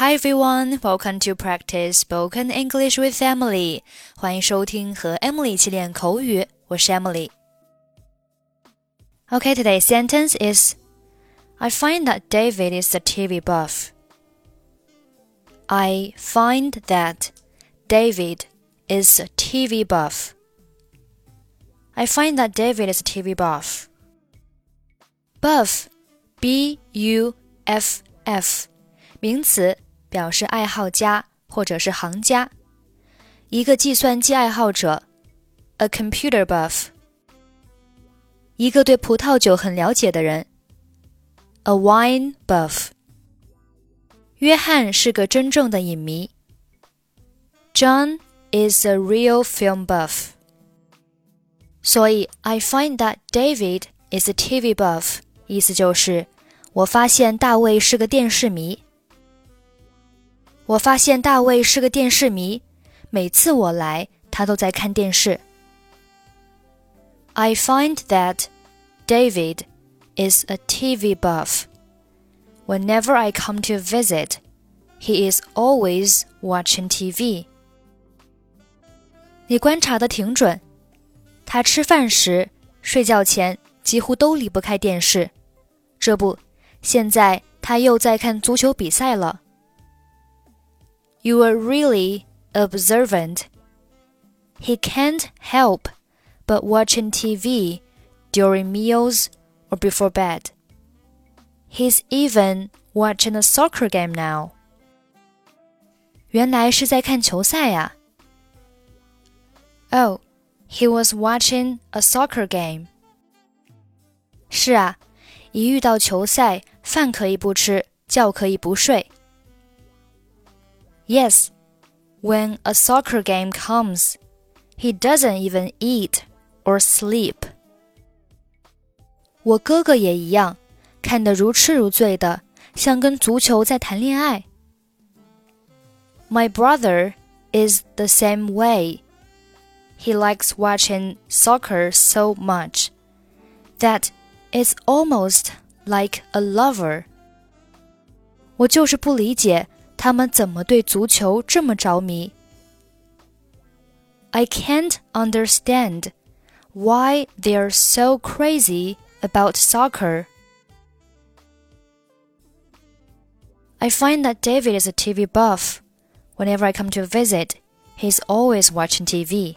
Hi everyone, welcome to practice spoken English with Emily. 欢迎收听和 Emily 一起练口语，我是 Emily。Okay, today's sentence is I find that David is a TV buff. I find that David is a TV buff. I find that David is a TV buff. Buff, B U F F，名词。 表示爱好家或者是行家，一个计算机爱好者，a computer buff；一个对葡萄酒很了解的人，a wine buff。约翰是个真正的影迷，John is a real film buff。所以，I find that David is a TV buff，意思就是我发现大卫是个电视迷。 我发现大卫是个电视迷，每次我来，他都在看电视。I find that David is a TV buff. Whenever I come to visit, he is always watching TV. 你观察的挺准，他吃饭时、睡觉前几乎都离不开电视。这不，现在他又在看足球比赛了。you are really observant. He can't help but watching TV during meals or before bed. He's even watching a soccer game now. 原来是在看球赛呀、啊。Oh, he was watching a soccer game. 是啊，一遇到球赛，饭可以不吃，觉可以不睡。 Yes, when a soccer game comes, he doesn't even eat or sleep. 我哥哥也一样，看得如痴如醉的，像跟足球在谈恋爱。My brother is the same way. He likes watching soccer so much that it's almost like a lover. 我就是不理解 他们怎么对足球这么着迷？I can't understand why they're so crazy about soccer. I find that David is a TV buff. Whenever I come to visit, he's always watching TV.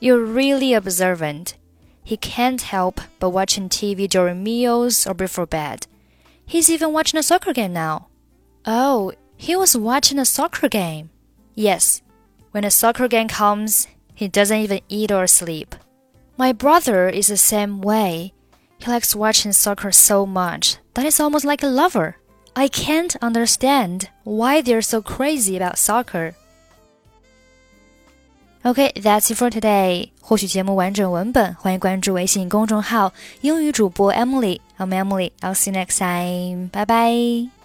You're really observant. He can't help but watching TV during meals or before bed. He's even watching a soccer game now. Oh, he was watching a soccer game. Yes, when a soccer game comes, he doesn't even eat or sleep. My brother is the same way. He likes watching soccer so much that it's almost like a lover. I can't understand why they're so crazy about soccer. Okay, that's it for today. 获取节目完整文本，欢迎关注微信公众号“英语主播 Emily”。I'm Emily. I'll see you next time. Bye bye.